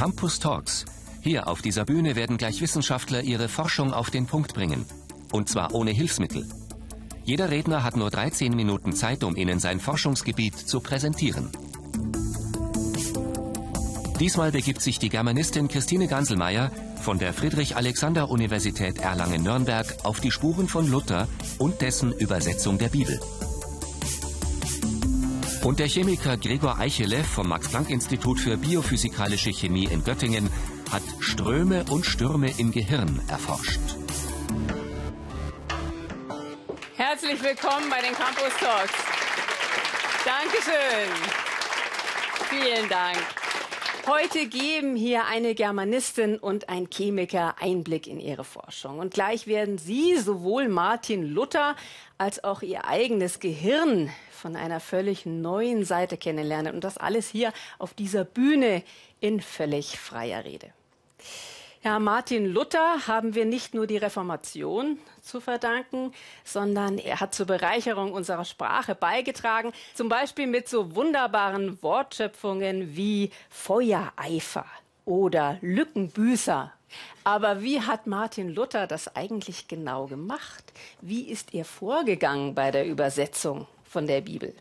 Campus Talks. Hier auf dieser Bühne werden gleich Wissenschaftler ihre Forschung auf den Punkt bringen. Und zwar ohne Hilfsmittel. Jeder Redner hat nur 13 Minuten Zeit, um Ihnen sein Forschungsgebiet zu präsentieren. Diesmal begibt sich die Germanistin Christine Ganselmeier von der Friedrich-Alexander-Universität Erlangen-Nürnberg auf die Spuren von Luther und dessen Übersetzung der Bibel. Und der Chemiker Gregor Eichele vom Max-Planck-Institut für biophysikalische Chemie in Göttingen hat Ströme und Stürme im Gehirn erforscht. Herzlich willkommen bei den Campus Talks. Dankeschön. Vielen Dank. Heute geben hier eine Germanistin und ein Chemiker Einblick in ihre Forschung. Und gleich werden Sie sowohl Martin Luther als auch Ihr eigenes Gehirn von einer völlig neuen Seite kennenlernen. Und das alles hier auf dieser Bühne in völlig freier Rede. Ja, Martin Luther haben wir nicht nur die Reformation zu verdanken, sondern er hat zur Bereicherung unserer Sprache beigetragen, zum Beispiel mit so wunderbaren Wortschöpfungen wie Feuereifer oder Lückenbüßer. Aber wie hat Martin Luther das eigentlich genau gemacht? Wie ist er vorgegangen bei der Übersetzung? Von der Bibel.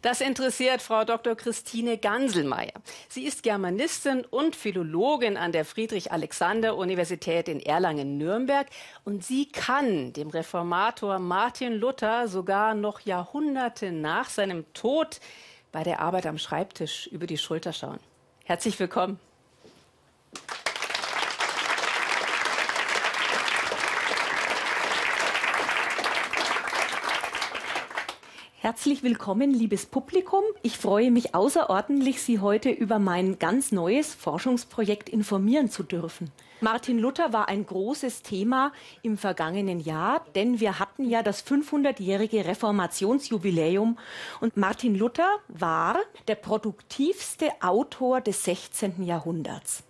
Das interessiert Frau Dr. Christine Ganselmeier. Sie ist Germanistin und Philologin an der Friedrich-Alexander-Universität in Erlangen-Nürnberg und sie kann dem Reformator Martin Luther sogar noch Jahrhunderte nach seinem Tod bei der Arbeit am Schreibtisch über die Schulter schauen. Herzlich willkommen. Herzlich willkommen, liebes Publikum. Ich freue mich außerordentlich, Sie heute über mein ganz neues Forschungsprojekt informieren zu dürfen. Martin Luther war ein großes Thema im vergangenen Jahr, denn wir hatten ja das 500-jährige Reformationsjubiläum und Martin Luther war der produktivste Autor des 16. Jahrhunderts.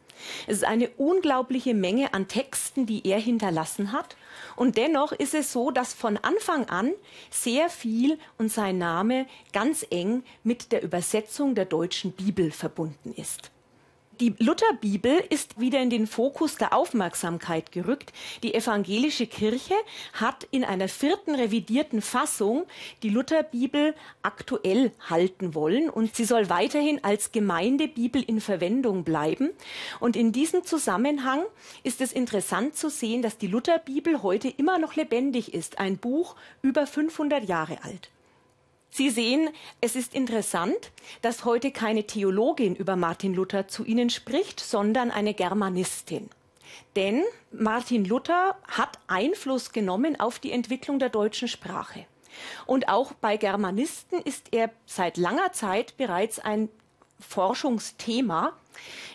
Es ist eine unglaubliche Menge an Texten, die er hinterlassen hat. Und dennoch ist es so, dass von Anfang an sehr viel und sein Name ganz eng mit der Übersetzung der deutschen Bibel verbunden ist. Die Lutherbibel ist wieder in den Fokus der Aufmerksamkeit gerückt. Die evangelische Kirche hat in einer vierten revidierten Fassung die Lutherbibel aktuell halten wollen und sie soll weiterhin als Gemeindebibel in Verwendung bleiben. Und in diesem Zusammenhang ist es interessant zu sehen, dass die Lutherbibel heute immer noch lebendig ist. Ein Buch über 500 Jahre alt. Sie sehen, es ist interessant, dass heute keine Theologin über Martin Luther zu Ihnen spricht, sondern eine Germanistin. Denn Martin Luther hat Einfluss genommen auf die Entwicklung der deutschen Sprache. Und auch bei Germanisten ist er seit langer Zeit bereits ein Forschungsthema.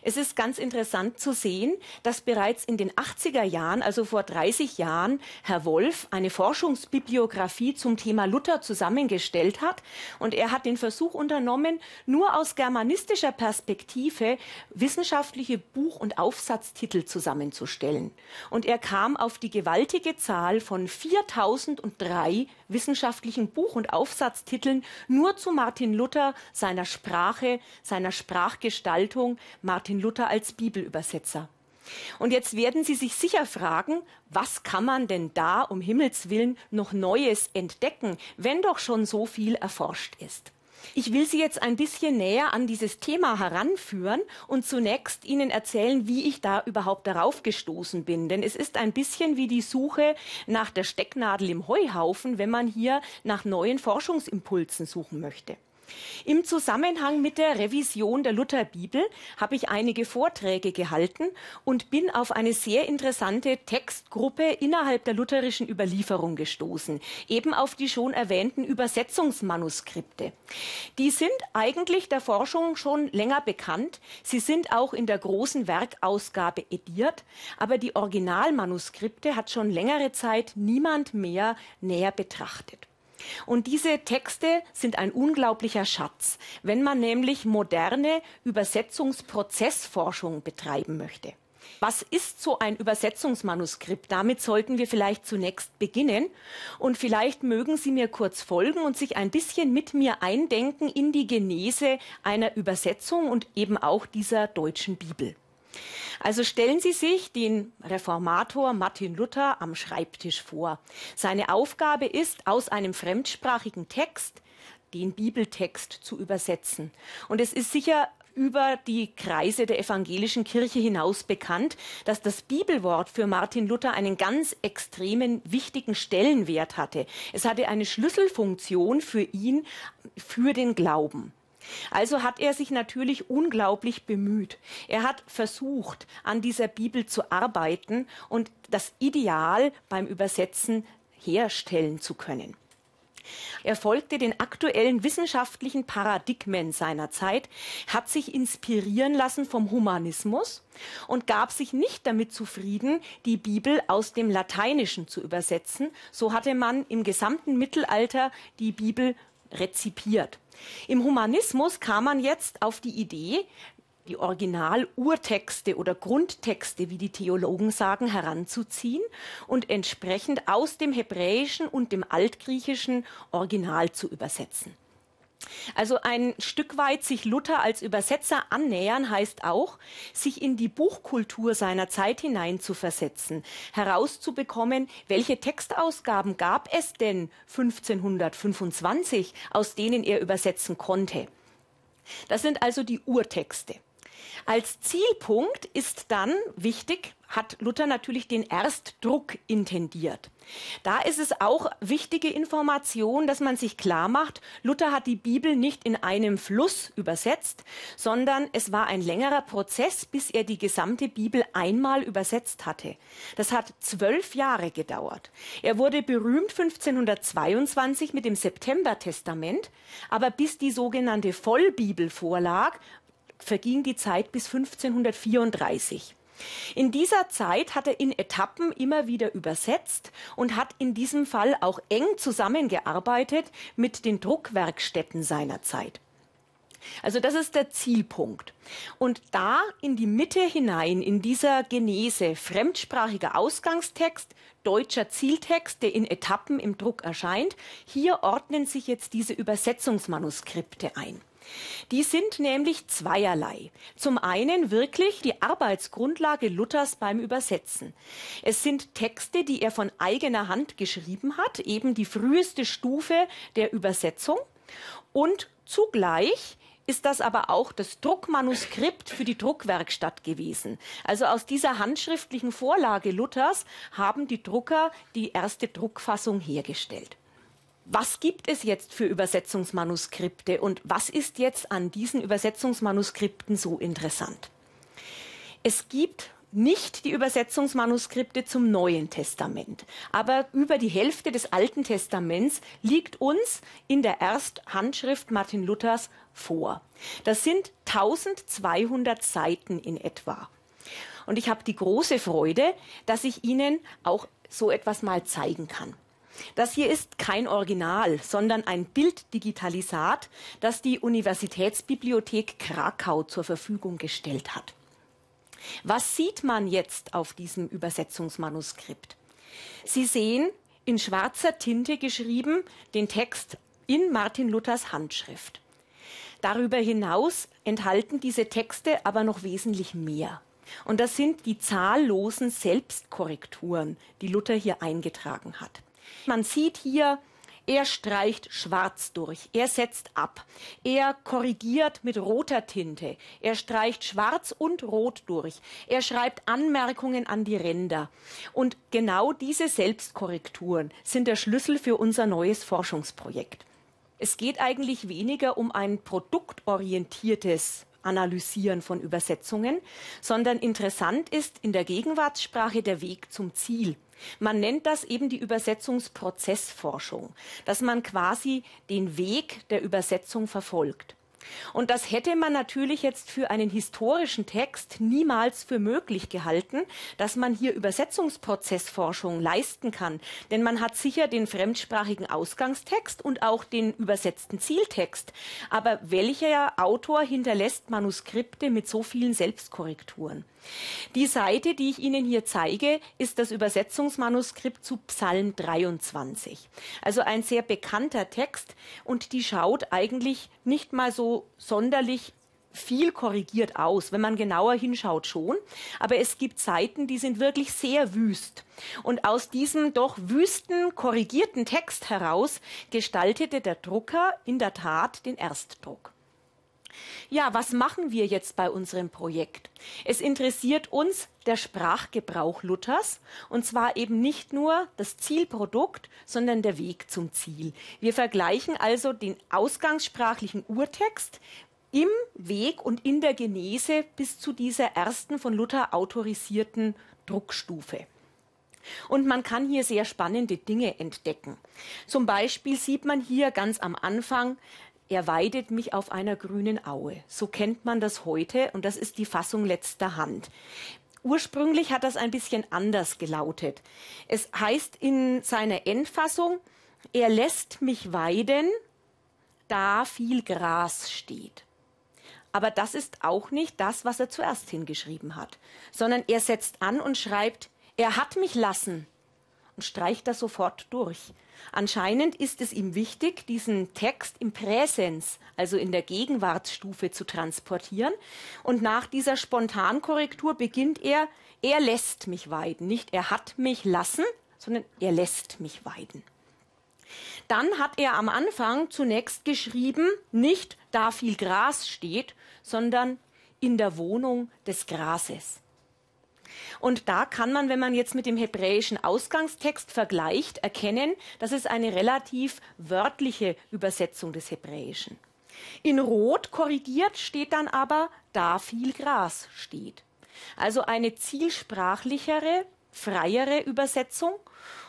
Es ist ganz interessant zu sehen, dass bereits in den 80er Jahren, also vor 30 Jahren, Herr Wolf eine Forschungsbibliografie zum Thema Luther zusammengestellt hat. Und er hat den Versuch unternommen, nur aus germanistischer Perspektive wissenschaftliche Buch- und Aufsatztitel zusammenzustellen. Und er kam auf die gewaltige Zahl von 4003 wissenschaftlichen Buch- und Aufsatztiteln nur zu Martin Luther, seiner Sprache, seiner Sprachgestaltung, Martin Luther als Bibelübersetzer. Und jetzt werden Sie sich sicher fragen, was kann man denn da um Himmels willen noch Neues entdecken, wenn doch schon so viel erforscht ist? Ich will Sie jetzt ein bisschen näher an dieses Thema heranführen und zunächst Ihnen erzählen, wie ich da überhaupt darauf gestoßen bin. Denn es ist ein bisschen wie die Suche nach der Stecknadel im Heuhaufen, wenn man hier nach neuen Forschungsimpulsen suchen möchte. Im Zusammenhang mit der Revision der Lutherbibel habe ich einige Vorträge gehalten und bin auf eine sehr interessante Textgruppe innerhalb der lutherischen Überlieferung gestoßen, eben auf die schon erwähnten Übersetzungsmanuskripte. Die sind eigentlich der Forschung schon länger bekannt. Sie sind auch in der großen Werkausgabe ediert, aber die Originalmanuskripte hat schon längere Zeit niemand mehr näher betrachtet. Und diese Texte sind ein unglaublicher Schatz, wenn man nämlich moderne Übersetzungsprozessforschung betreiben möchte. Was ist so ein Übersetzungsmanuskript? Damit sollten wir vielleicht zunächst beginnen. Und vielleicht mögen Sie mir kurz folgen und sich ein bisschen mit mir eindenken in die Genese einer Übersetzung und eben auch dieser deutschen Bibel. Also stellen Sie sich den Reformator Martin Luther am Schreibtisch vor. Seine Aufgabe ist, aus einem fremdsprachigen Text den Bibeltext zu übersetzen. Und es ist sicher über die Kreise der evangelischen Kirche hinaus bekannt, dass das Bibelwort für Martin Luther einen ganz extremen, wichtigen Stellenwert hatte. Es hatte eine Schlüsselfunktion für ihn, für den Glauben. Also hat er sich natürlich unglaublich bemüht. Er hat versucht, an dieser Bibel zu arbeiten und das Ideal beim Übersetzen herstellen zu können. Er folgte den aktuellen wissenschaftlichen Paradigmen seiner Zeit, hat sich inspirieren lassen vom Humanismus und gab sich nicht damit zufrieden, die Bibel aus dem Lateinischen zu übersetzen. So hatte man im gesamten Mittelalter die Bibel rezipiert. Im Humanismus kam man jetzt auf die Idee, die Original-Urtexte oder Grundtexte, wie die Theologen sagen, heranzuziehen und entsprechend aus dem Hebräischen und dem Altgriechischen Original zu übersetzen. Also ein Stück weit sich Luther als Übersetzer annähern heißt auch, sich in die Buchkultur seiner Zeit hinein zu versetzen, herauszubekommen, welche Textausgaben gab es denn 1525, aus denen er übersetzen konnte. Das sind also die Urtexte. Als Zielpunkt ist dann wichtig, hat Luther natürlich den Erstdruck intendiert. Da ist es auch wichtige Information, dass man sich klar macht, Luther hat die Bibel nicht in einem Fluss übersetzt, sondern es war ein längerer Prozess, bis er die gesamte Bibel einmal übersetzt hatte. Das hat zwölf Jahre gedauert. Er wurde berühmt 1522 mit dem September-Testament, aber bis die sogenannte Vollbibel vorlag, verging die Zeit bis 1534. In dieser Zeit hat er in Etappen immer wieder übersetzt und hat in diesem Fall auch eng zusammengearbeitet mit den Druckwerkstätten seiner Zeit. Also das ist der Zielpunkt. Und da in die Mitte hinein, in dieser Genese, fremdsprachiger Ausgangstext, deutscher Zieltext, der in Etappen im Druck erscheint, hier ordnen sich jetzt diese Übersetzungsmanuskripte ein. Die sind nämlich zweierlei. Zum einen wirklich die Arbeitsgrundlage Luthers beim Übersetzen. Es sind Texte, die er von eigener Hand geschrieben hat, eben die früheste Stufe der Übersetzung. Und zugleich ist das aber auch das Druckmanuskript für die Druckwerkstatt gewesen. Also aus dieser handschriftlichen Vorlage Luthers haben die Drucker die erste Druckfassung hergestellt. Was gibt es jetzt für Übersetzungsmanuskripte und was ist jetzt an diesen Übersetzungsmanuskripten so interessant? Es gibt nicht die Übersetzungsmanuskripte zum Neuen Testament, aber über die Hälfte des Alten Testaments liegt uns in der Ersthandschrift Martin Luthers vor. Das sind 1200 Seiten in etwa. Und ich habe die große Freude, dass ich Ihnen auch so etwas mal zeigen kann. Das hier ist kein Original, sondern ein Bilddigitalisat, das die Universitätsbibliothek Krakau zur Verfügung gestellt hat. Was sieht man jetzt auf diesem Übersetzungsmanuskript? Sie sehen in schwarzer Tinte geschrieben den Text in Martin Luthers Handschrift. Darüber hinaus enthalten diese Texte aber noch wesentlich mehr. Und das sind die zahllosen Selbstkorrekturen, die Luther hier eingetragen hat. Man sieht hier, er streicht schwarz durch, er setzt ab, er korrigiert mit roter Tinte, er streicht schwarz und rot durch, er schreibt Anmerkungen an die Ränder. Und genau diese Selbstkorrekturen sind der Schlüssel für unser neues Forschungsprojekt. Es geht eigentlich weniger um ein produktorientiertes Analysieren von Übersetzungen, sondern interessant ist in der Gegenwartssprache der Weg zum Ziel. Man nennt das eben die Übersetzungsprozessforschung, dass man quasi den Weg der Übersetzung verfolgt. Und das hätte man natürlich jetzt für einen historischen Text niemals für möglich gehalten, dass man hier Übersetzungsprozessforschung leisten kann. Denn man hat sicher den fremdsprachigen Ausgangstext und auch den übersetzten Zieltext. Aber welcher Autor hinterlässt Manuskripte mit so vielen Selbstkorrekturen? Die Seite, die ich Ihnen hier zeige, ist das Übersetzungsmanuskript zu Psalm 23. Also ein sehr bekannter Text und die schaut eigentlich nicht mal so sonderlich viel korrigiert aus. Wenn man genauer hinschaut schon. Aber es gibt Seiten, die sind wirklich sehr wüst. Und aus diesem doch wüsten, korrigierten Text heraus gestaltete der Drucker in der Tat den Erstdruck. Ja, was machen wir jetzt bei unserem Projekt? Es interessiert uns der Sprachgebrauch Luthers und zwar eben nicht nur das Zielprodukt, sondern der Weg zum Ziel. Wir vergleichen also den ausgangssprachlichen Urtext im Weg und in der Genese bis zu dieser ersten von Luther autorisierten Druckstufe. Und man kann hier sehr spannende Dinge entdecken. Zum Beispiel sieht man hier ganz am Anfang er weidet mich auf einer grünen Aue. So kennt man das heute und das ist die Fassung letzter Hand. Ursprünglich hat das ein bisschen anders gelautet. Es heißt in seiner Endfassung, er lässt mich weiden, da viel Gras steht. Aber das ist auch nicht das, was er zuerst hingeschrieben hat, sondern er setzt an und schreibt, er hat mich lassen und streicht das sofort durch. Anscheinend ist es ihm wichtig, diesen Text im Präsens, also in der Gegenwartsstufe zu transportieren. Und nach dieser Spontankorrektur beginnt er, er lässt mich weiden. Nicht er hat mich lassen, sondern er lässt mich weiden. Dann hat er am Anfang zunächst geschrieben, nicht da viel Gras steht, sondern in der Wohnung des Grases. Und da kann man, wenn man jetzt mit dem hebräischen Ausgangstext vergleicht, erkennen, dass es eine relativ wörtliche Übersetzung des Hebräischen. In Rot korrigiert steht dann aber, da viel Gras steht. Also eine zielsprachlichere, freiere Übersetzung.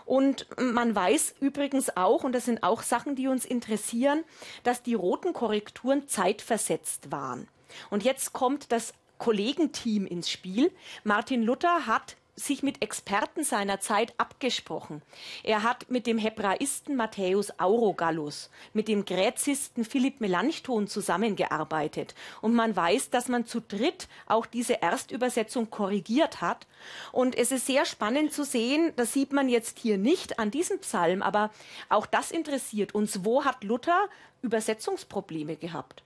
Und man weiß übrigens auch, und das sind auch Sachen, die uns interessieren, dass die roten Korrekturen zeitversetzt waren. Und jetzt kommt das Kollegenteam ins Spiel. Martin Luther hat sich mit Experten seiner Zeit abgesprochen. Er hat mit dem Hebraisten Matthäus Aurogallus, mit dem Gräzisten Philipp Melanchthon zusammengearbeitet. Und man weiß, dass man zu dritt auch diese Erstübersetzung korrigiert hat. Und es ist sehr spannend zu sehen, das sieht man jetzt hier nicht an diesem Psalm, aber auch das interessiert uns. Wo hat Luther Übersetzungsprobleme gehabt?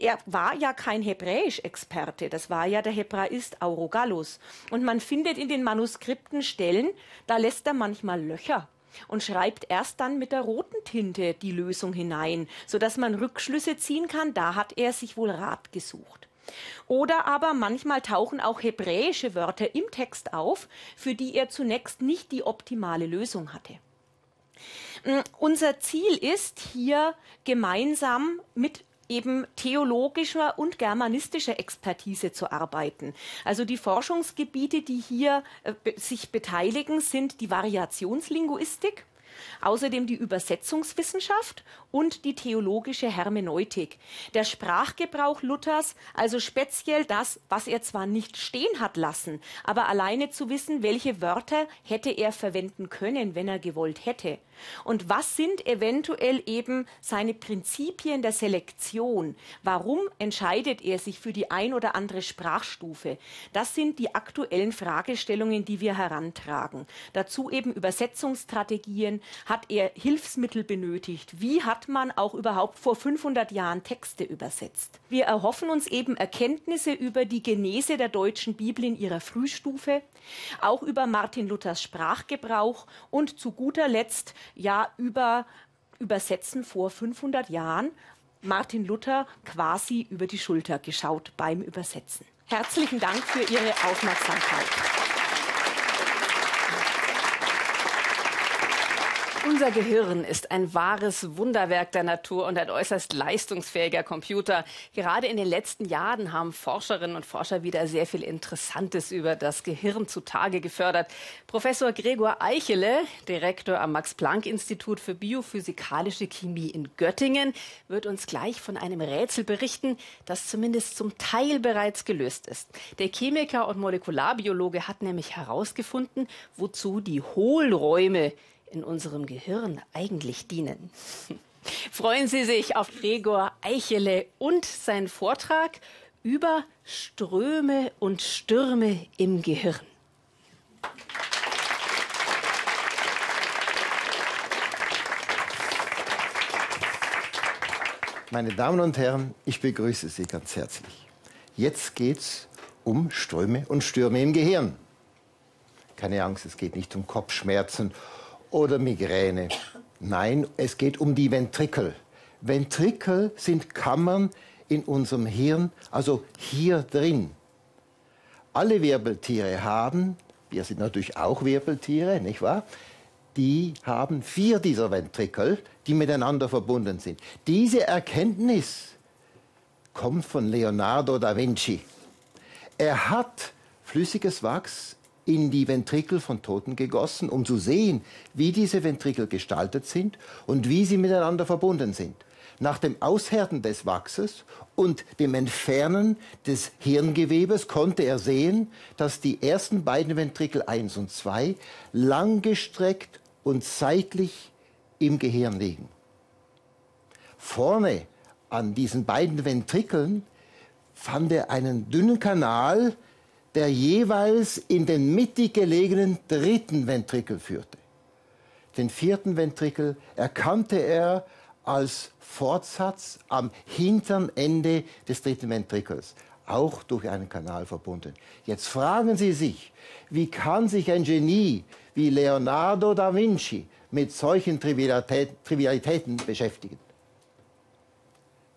Er war ja kein Hebräisch-Experte, das war ja der Hebraist Aurogallus. Und man findet in den Manuskripten Stellen, da lässt er manchmal Löcher und schreibt erst dann mit der roten Tinte die Lösung hinein, sodass man Rückschlüsse ziehen kann, da hat er sich wohl Rat gesucht. Oder aber manchmal tauchen auch hebräische Wörter im Text auf, für die er zunächst nicht die optimale Lösung hatte. Mm, unser Ziel ist hier gemeinsam mit eben theologischer und germanistischer Expertise zu arbeiten. Also die Forschungsgebiete, die hier äh, sich beteiligen, sind die Variationslinguistik, außerdem die Übersetzungswissenschaft und die theologische Hermeneutik. Der Sprachgebrauch Luthers, also speziell das, was er zwar nicht stehen hat lassen, aber alleine zu wissen, welche Wörter hätte er verwenden können, wenn er gewollt hätte. Und was sind eventuell eben seine Prinzipien der Selektion? Warum entscheidet er sich für die ein oder andere Sprachstufe? Das sind die aktuellen Fragestellungen, die wir herantragen. Dazu eben Übersetzungsstrategien. Hat er Hilfsmittel benötigt? Wie hat man auch überhaupt vor 500 Jahren Texte übersetzt? Wir erhoffen uns eben Erkenntnisse über die Genese der deutschen Bibel in ihrer Frühstufe, auch über Martin Luthers Sprachgebrauch und zu guter Letzt ja über Übersetzen vor 500 Jahren Martin Luther quasi über die Schulter geschaut beim Übersetzen. Herzlichen Dank für Ihre Aufmerksamkeit. Unser Gehirn ist ein wahres Wunderwerk der Natur und ein äußerst leistungsfähiger Computer. Gerade in den letzten Jahren haben Forscherinnen und Forscher wieder sehr viel Interessantes über das Gehirn zutage gefördert. Professor Gregor Eichele, Direktor am Max-Planck-Institut für biophysikalische Chemie in Göttingen, wird uns gleich von einem Rätsel berichten, das zumindest zum Teil bereits gelöst ist. Der Chemiker und Molekularbiologe hat nämlich herausgefunden, wozu die Hohlräume in unserem Gehirn eigentlich dienen. Freuen Sie sich auf Gregor Eichele und seinen Vortrag über Ströme und Stürme im Gehirn. Meine Damen und Herren, ich begrüße Sie ganz herzlich. Jetzt geht es um Ströme und Stürme im Gehirn. Keine Angst, es geht nicht um Kopfschmerzen oder Migräne. Nein, es geht um die Ventrikel. Ventrikel sind Kammern in unserem Hirn, also hier drin. Alle Wirbeltiere haben, wir sind natürlich auch Wirbeltiere, nicht wahr? Die haben vier dieser Ventrikel, die miteinander verbunden sind. Diese Erkenntnis kommt von Leonardo da Vinci. Er hat flüssiges Wachs in die Ventrikel von Toten gegossen, um zu sehen, wie diese Ventrikel gestaltet sind und wie sie miteinander verbunden sind. Nach dem Aushärten des Wachses und dem Entfernen des Hirngewebes konnte er sehen, dass die ersten beiden Ventrikel 1 und 2 langgestreckt und seitlich im Gehirn liegen. Vorne an diesen beiden Ventrikeln fand er einen dünnen Kanal, der jeweils in den mittig gelegenen dritten Ventrikel führte. Den vierten Ventrikel erkannte er als Fortsatz am hinteren Ende des dritten Ventrikels, auch durch einen Kanal verbunden. Jetzt fragen Sie sich, wie kann sich ein Genie wie Leonardo da Vinci mit solchen Trivialitäten beschäftigen?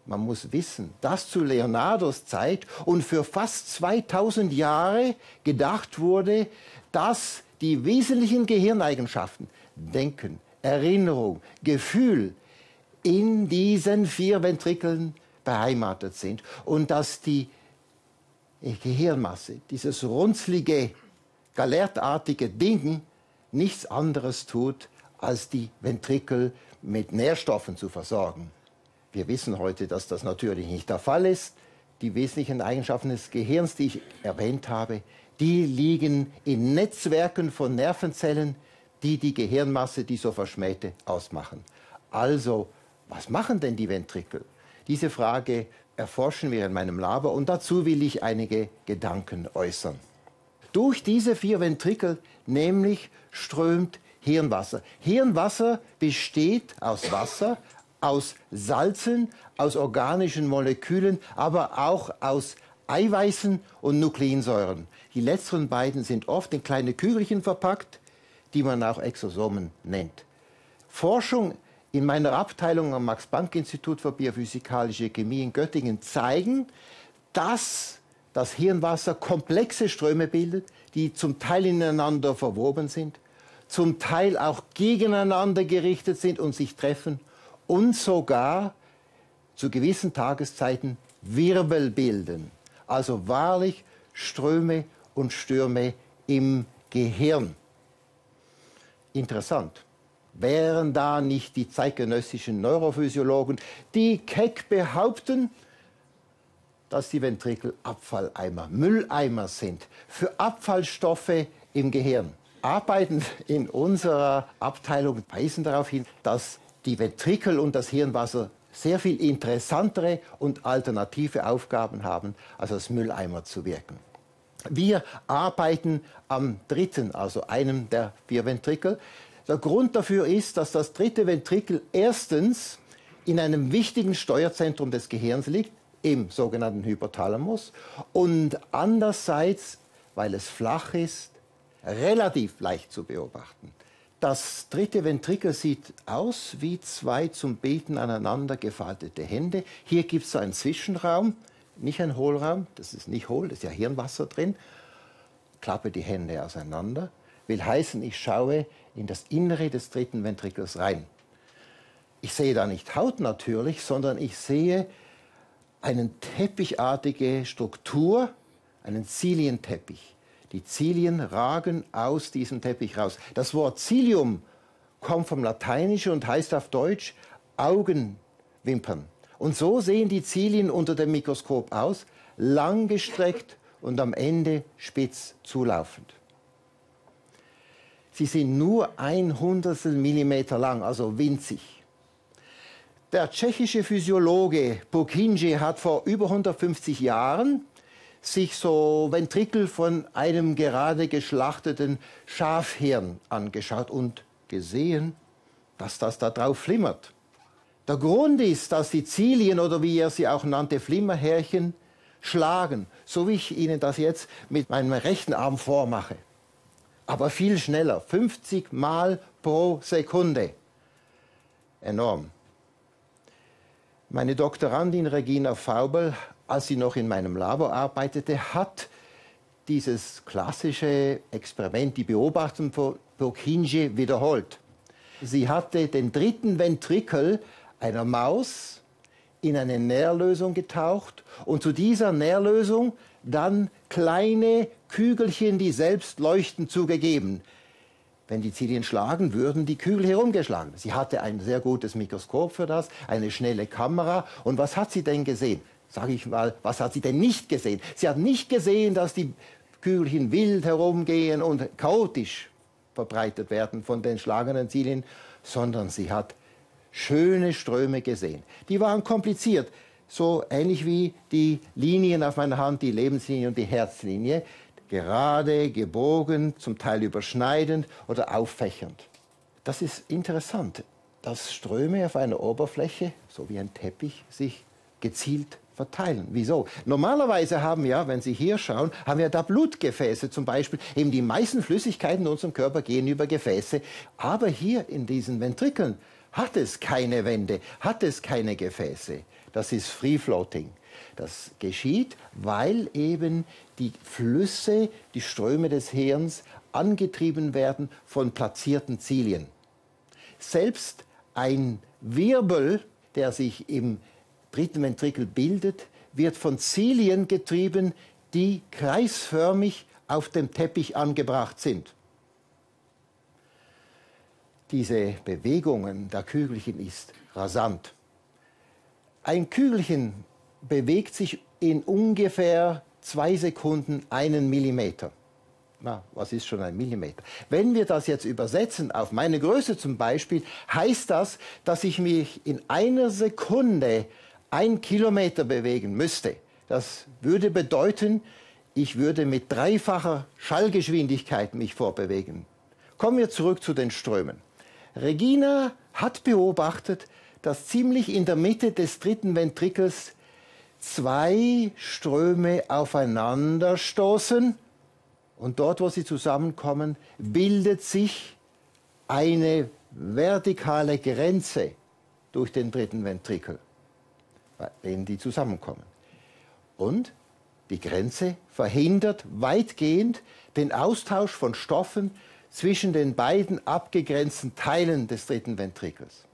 Man muss wissen, dass zu Leonardos Zeit und für fast 2000 Jahre gedacht wurde, dass die wesentlichen Gehirneigenschaften, Denken, Erinnerung, Gefühl, in diesen vier Ventrikeln beheimatet sind und dass die Gehirnmasse, dieses runzlige, galertartige Ding, nichts anderes tut, als die Ventrikel mit Nährstoffen zu versorgen. Wir wissen heute, dass das natürlich nicht der Fall ist. Die wesentlichen Eigenschaften des Gehirns, die ich erwähnt habe, die liegen in Netzwerken von Nervenzellen, die die Gehirnmasse, die so verschmähte, ausmachen. Also, was machen denn die Ventrikel? Diese Frage erforschen wir in meinem Labor und dazu will ich einige Gedanken äußern. Durch diese vier Ventrikel nämlich strömt Hirnwasser. Hirnwasser besteht aus Wasser, aus Salzen, aus organischen Molekülen, aber auch aus Eiweißen und Nukleinsäuren. Die letzteren beiden sind oft in kleine Kügelchen verpackt, die man auch Exosomen nennt. Forschung in meiner Abteilung am Max-Planck-Institut für biophysikalische Chemie in Göttingen zeigen, dass das Hirnwasser komplexe Ströme bildet, die zum Teil ineinander verwoben sind, zum Teil auch gegeneinander gerichtet sind und sich treffen und sogar zu gewissen Tageszeiten Wirbel bilden. Also wahrlich Ströme und Stürme im Gehirn. Interessant. Wären da nicht die zeitgenössischen Neurophysiologen, die keck behaupten, dass die Ventrikel Abfalleimer, Mülleimer sind für Abfallstoffe im Gehirn? Arbeiten in unserer Abteilung weisen darauf hin, dass die Ventrikel und das Hirnwasser sehr viel interessantere und alternative Aufgaben haben, als als Mülleimer zu wirken. Wir arbeiten am dritten, also einem der vier Ventrikel. Der Grund dafür ist, dass das dritte Ventrikel erstens in einem wichtigen Steuerzentrum des Gehirns liegt, im sogenannten Hypothalamus, und andererseits, weil es flach ist, relativ leicht zu beobachten. Das dritte Ventrikel sieht aus wie zwei zum Beten aneinander gefaltete Hände. Hier gibt es einen Zwischenraum, nicht ein Hohlraum, das ist nicht hohl, das ist ja Hirnwasser drin. Klappe die Hände auseinander, will heißen, ich schaue in das Innere des dritten Ventrikels rein. Ich sehe da nicht Haut natürlich, sondern ich sehe eine teppichartige Struktur, einen Zilienteppich. Die Zilien ragen aus diesem Teppich raus. Das Wort Cilium kommt vom Lateinischen und heißt auf Deutsch Augenwimpern. Und so sehen die Zilien unter dem Mikroskop aus, langgestreckt und am Ende spitz zulaufend. Sie sind nur ein Hundertstel Millimeter lang, also winzig. Der tschechische Physiologe Pukinje hat vor über 150 Jahren sich so Ventrikel von einem gerade geschlachteten Schafhirn angeschaut und gesehen, dass das da drauf flimmert. Der Grund ist, dass die Zilien oder wie er sie auch nannte, Flimmerhärchen, schlagen, so wie ich Ihnen das jetzt mit meinem rechten Arm vormache. Aber viel schneller, 50 Mal pro Sekunde. Enorm. Meine Doktorandin Regina Faubel, als sie noch in meinem Labor arbeitete, hat dieses klassische Experiment, die Beobachtung von Purkinje, wiederholt. Sie hatte den dritten Ventrikel einer Maus in eine Nährlösung getaucht und zu dieser Nährlösung dann kleine Kügelchen, die selbst leuchten, zugegeben. Wenn die Zilien schlagen, würden die Kügel herumgeschlagen. Sie hatte ein sehr gutes Mikroskop für das, eine schnelle Kamera. Und was hat sie denn gesehen? Sage ich mal, was hat sie denn nicht gesehen? Sie hat nicht gesehen, dass die Kügelchen wild herumgehen und chaotisch verbreitet werden von den schlagenden Zilien, sondern sie hat schöne Ströme gesehen. Die waren kompliziert, so ähnlich wie die Linien auf meiner Hand, die Lebenslinie und die Herzlinie, gerade, gebogen, zum Teil überschneidend oder auffächernd. Das ist interessant, dass Ströme auf einer Oberfläche, so wie ein Teppich, sich gezielt verteilen. Wieso? Normalerweise haben wir, wenn Sie hier schauen, haben wir da Blutgefäße zum Beispiel. Eben die meisten Flüssigkeiten in unserem Körper gehen über Gefäße. Aber hier in diesen Ventrikeln hat es keine Wände, hat es keine Gefäße. Das ist Free Floating. Das geschieht, weil eben die Flüsse, die Ströme des Hirns angetrieben werden von platzierten Zilien. Selbst ein Wirbel, der sich im dritten Ventrikel bildet, wird von Zilien getrieben, die kreisförmig auf dem Teppich angebracht sind. Diese Bewegungen der Kügelchen ist rasant. Ein Kügelchen bewegt sich in ungefähr zwei Sekunden einen Millimeter. Na, was ist schon ein Millimeter? Wenn wir das jetzt übersetzen auf meine Größe zum Beispiel, heißt das, dass ich mich in einer Sekunde ein Kilometer bewegen müsste. Das würde bedeuten, ich würde mit dreifacher Schallgeschwindigkeit mich vorbewegen. Kommen wir zurück zu den Strömen. Regina hat beobachtet, dass ziemlich in der Mitte des dritten Ventrikels zwei Ströme aufeinanderstoßen und dort, wo sie zusammenkommen, bildet sich eine vertikale Grenze durch den dritten Ventrikel wenn die zusammenkommen. Und die Grenze verhindert weitgehend den Austausch von Stoffen zwischen den beiden abgegrenzten Teilen des dritten Ventrikels.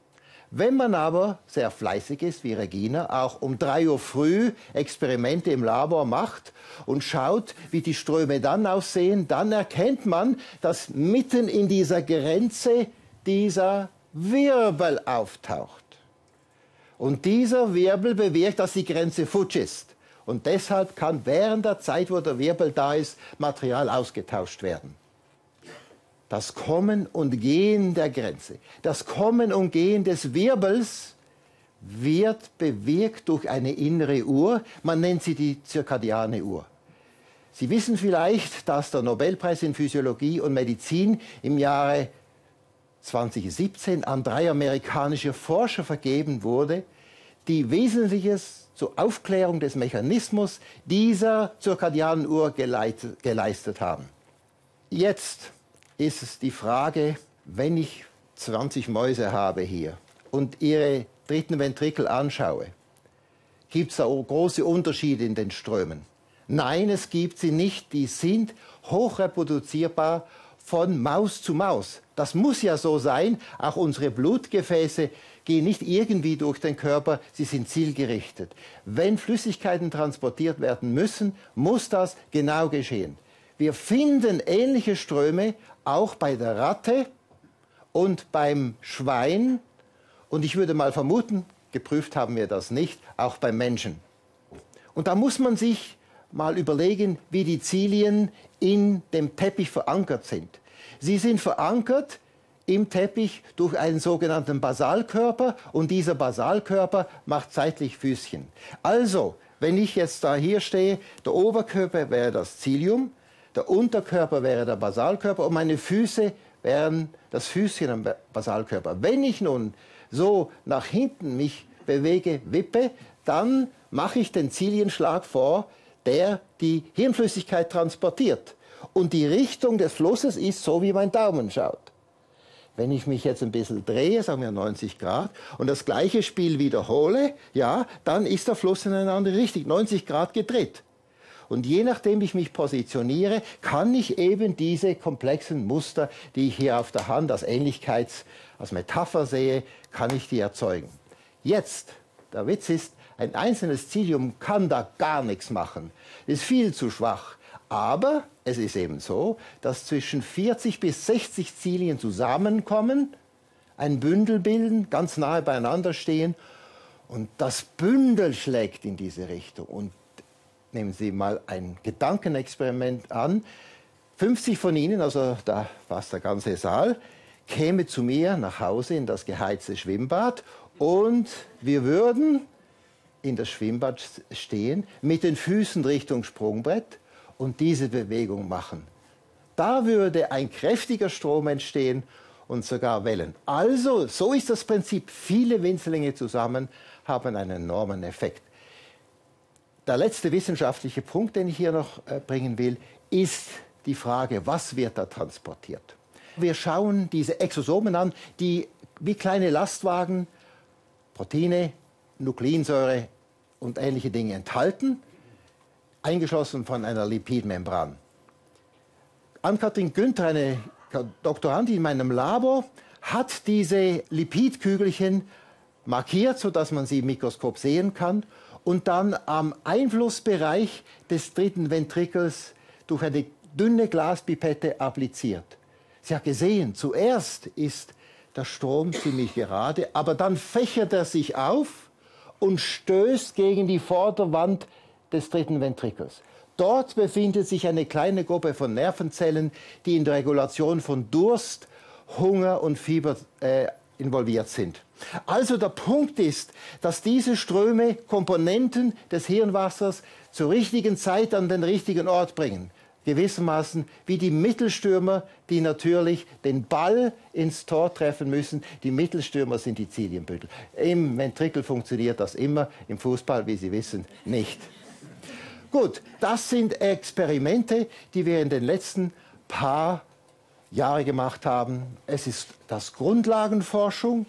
Wenn man aber sehr fleißig ist, wie Regina, auch um drei Uhr früh Experimente im Labor macht und schaut, wie die Ströme dann aussehen, dann erkennt man, dass mitten in dieser Grenze dieser Wirbel auftaucht. Und dieser Wirbel bewirkt, dass die Grenze futsch ist. Und deshalb kann während der Zeit, wo der Wirbel da ist, Material ausgetauscht werden. Das Kommen und Gehen der Grenze, das Kommen und Gehen des Wirbels wird bewirkt durch eine innere Uhr. Man nennt sie die zirkadiane Uhr. Sie wissen vielleicht, dass der Nobelpreis in Physiologie und Medizin im Jahre 2017 an drei amerikanische Forscher vergeben wurde, die Wesentliches zur Aufklärung des Mechanismus dieser zirkadianen Uhr geleistet haben. Jetzt ist es die Frage, wenn ich 20 Mäuse habe hier und ihre dritten Ventrikel anschaue, gibt es da große Unterschiede in den Strömen? Nein, es gibt sie nicht. Die sind hochreproduzierbar von Maus zu Maus. Das muss ja so sein. Auch unsere Blutgefäße gehen nicht irgendwie durch den Körper, sie sind zielgerichtet. Wenn Flüssigkeiten transportiert werden müssen, muss das genau geschehen. Wir finden ähnliche Ströme auch bei der Ratte und beim Schwein. Und ich würde mal vermuten, geprüft haben wir das nicht, auch beim Menschen. Und da muss man sich mal überlegen, wie die Zilien in dem Teppich verankert sind. Sie sind verankert im Teppich durch einen sogenannten Basalkörper und dieser Basalkörper macht seitlich Füßchen. Also, wenn ich jetzt da hier stehe, der Oberkörper wäre das Zilium, der Unterkörper wäre der Basalkörper und meine Füße wären das Füßchen am Basalkörper. Wenn ich nun so nach hinten mich bewege, wippe, dann mache ich den Zilienschlag vor, der die Hirnflüssigkeit transportiert. Und die Richtung des Flusses ist so, wie mein Daumen schaut. Wenn ich mich jetzt ein bisschen drehe, sagen wir 90 Grad, und das gleiche Spiel wiederhole, ja, dann ist der Fluss in eine andere Richtung, 90 Grad gedreht. Und je nachdem ich mich positioniere, kann ich eben diese komplexen Muster, die ich hier auf der Hand als Ähnlichkeits, als Metapher sehe, kann ich die erzeugen. Jetzt, der Witz ist, ein einzelnes Zilium kann da gar nichts machen, ist viel zu schwach. Aber es ist eben so, dass zwischen 40 bis 60 Zilien zusammenkommen, ein Bündel bilden, ganz nahe beieinander stehen und das Bündel schlägt in diese Richtung. Und nehmen Sie mal ein Gedankenexperiment an. 50 von Ihnen, also da fast der ganze Saal, käme zu mir nach Hause in das geheizte Schwimmbad und wir würden in das Schwimmbad stehen, mit den Füßen Richtung Sprungbrett und diese Bewegung machen. Da würde ein kräftiger Strom entstehen und sogar Wellen. Also, so ist das Prinzip. Viele Winzlinge zusammen haben einen enormen Effekt. Der letzte wissenschaftliche Punkt, den ich hier noch äh, bringen will, ist die Frage, was wird da transportiert? Wir schauen diese Exosomen an, die wie kleine Lastwagen Proteine, Nukleinsäure und ähnliche Dinge enthalten, eingeschlossen von einer Lipidmembran. Ann-Kathrin Günther, eine Doktorandin in meinem Labor, hat diese Lipidkügelchen markiert, sodass man sie im Mikroskop sehen kann und dann am Einflussbereich des dritten Ventrikels durch eine dünne Glaspipette appliziert. Sie hat gesehen, zuerst ist der Strom ziemlich gerade, aber dann fächert er sich auf und stößt gegen die Vorderwand des dritten Ventrikels. Dort befindet sich eine kleine Gruppe von Nervenzellen, die in der Regulation von Durst, Hunger und Fieber äh, involviert sind. Also der Punkt ist, dass diese Ströme Komponenten des Hirnwassers zur richtigen Zeit an den richtigen Ort bringen gewissermaßen wie die Mittelstürmer, die natürlich den Ball ins Tor treffen müssen. Die Mittelstürmer sind die Zilienbündel. Im Ventrikel funktioniert das immer, im Fußball, wie Sie wissen, nicht. Gut, das sind Experimente, die wir in den letzten paar Jahren gemacht haben. Es ist das Grundlagenforschung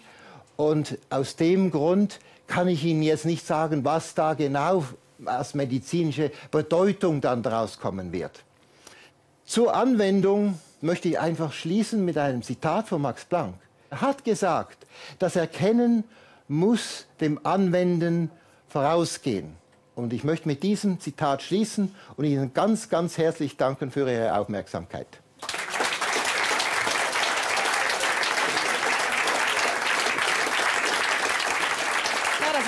und aus dem Grund kann ich Ihnen jetzt nicht sagen, was da genau als medizinische Bedeutung dann daraus kommen wird. Zur Anwendung möchte ich einfach schließen mit einem Zitat von Max Planck. Er hat gesagt, das Erkennen muss dem Anwenden vorausgehen. Und ich möchte mit diesem Zitat schließen und Ihnen ganz, ganz herzlich danken für Ihre Aufmerksamkeit.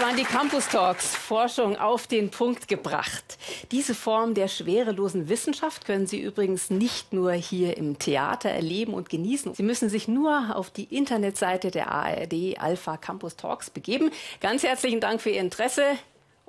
waren die Campus Talks, Forschung auf den Punkt gebracht. Diese Form der schwerelosen Wissenschaft können Sie übrigens nicht nur hier im Theater erleben und genießen. Sie müssen sich nur auf die Internetseite der ARD Alpha Campus Talks begeben. Ganz herzlichen Dank für Ihr Interesse